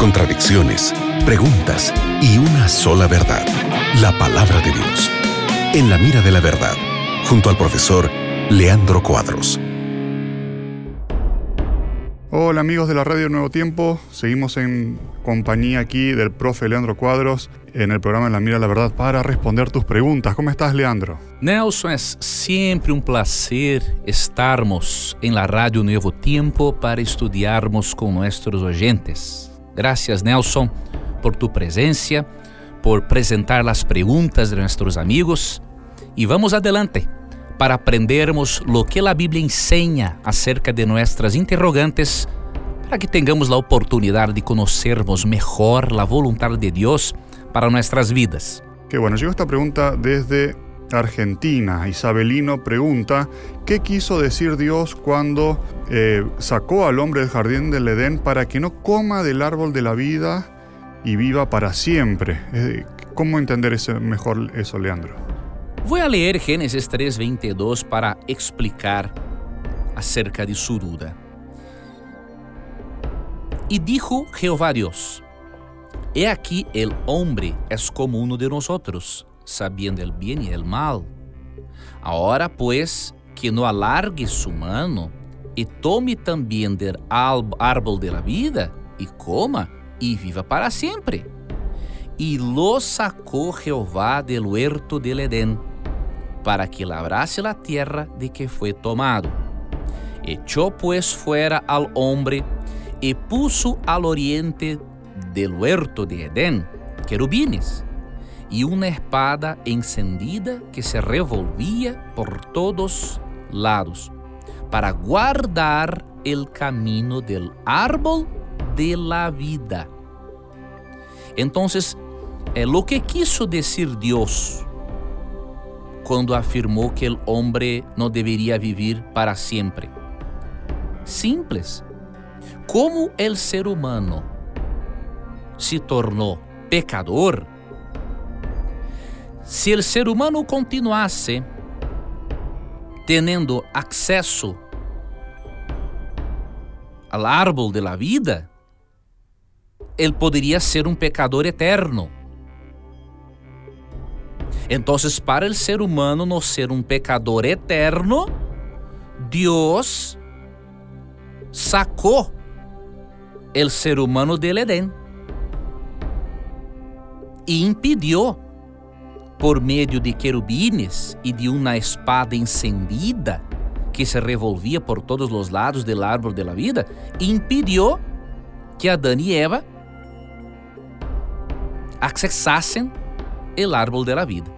contradicciones, preguntas y una sola verdad, la palabra de Dios. En la mira de la verdad, junto al profesor Leandro Cuadros. Hola amigos de la Radio Nuevo Tiempo, seguimos en compañía aquí del profe Leandro Cuadros en el programa En la Mira la Verdad para responder tus preguntas. ¿Cómo estás Leandro? Nelson, es siempre un placer estarmos en la Radio Nuevo Tiempo para estudiarmos con nuestros oyentes. Gracias Nelson por tu presencia, por presentar las preguntas de nuestros amigos y vamos adelante para aprendermos lo que a Bíblia ensina acerca de nossas interrogantes, para que tenhamos a oportunidade de conhecermos melhor a vontade de Deus para nossas vidas. Qué bueno, llegó esta pregunta desde Argentina. Isabelino pregunta, ¿qué quiso decir Dios cuando eh, sacó al hombre del jardín del Edén para que no coma del árbol de la vida y viva para siempre? Eh, ¿Cómo entender ese, mejor eso, Leandro? Vou ler Gênesis 3:22 para explicar acerca de Suruda. E dijo Jehová Deus: He aqui el hombre es como uno de nosotros, sabiendo el bien y el mal. Ahora pues que no alargue su mano e tome também del árbol de la vida e coma e viva para sempre. E lo sacou Jeová del huerto del Edén para que labrase la tierra de que fue tomado. Echó pues fuera al hombre y puso al oriente del huerto de Edén querubines y una espada encendida que se revolvía por todos lados para guardar el camino del árbol de la vida. Entonces, é lo que quiso decir Dios quando afirmou que o homem não deveria viver para sempre. Simples. Como o ser humano se tornou pecador, se o ser humano continuasse tendo acesso ao árbol da vida, ele poderia ser um pecador eterno. Entonces, para el ser humano no ser un pecador eterno, Dios sacó el ser humano del Edén e impediu, por meio de querubines e de uma espada encendida que se revolvia por todos os lados do árvore da vida, impediu que Adão e Eva acessassem o árvore da vida.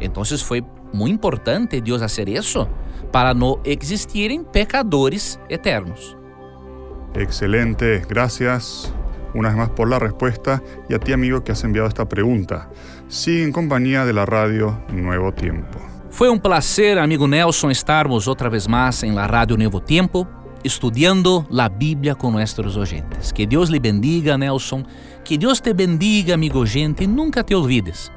Entonces foi muito importante Deus fazer isso para não existirem pecadores eternos. Excelente, gracias una vez más por la respuesta y a ti amigo que has enviado esta pregunta. Sigue en compañía de la radio Nuevo Tiempo. Foi um placer, amigo Nelson, estarmos outra vez mais em la Radio Nuevo Tiempo, estudando a Bíblia com nossos oyentes. Que Deus lhe bendiga, Nelson. Que Deus te bendiga, amigo gente, e nunca te olvides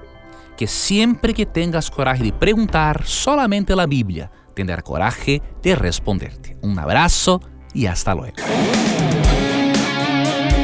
que siempre que tengas coraje de preguntar solamente la Biblia, tendrá coraje de responderte. Un abrazo y hasta luego.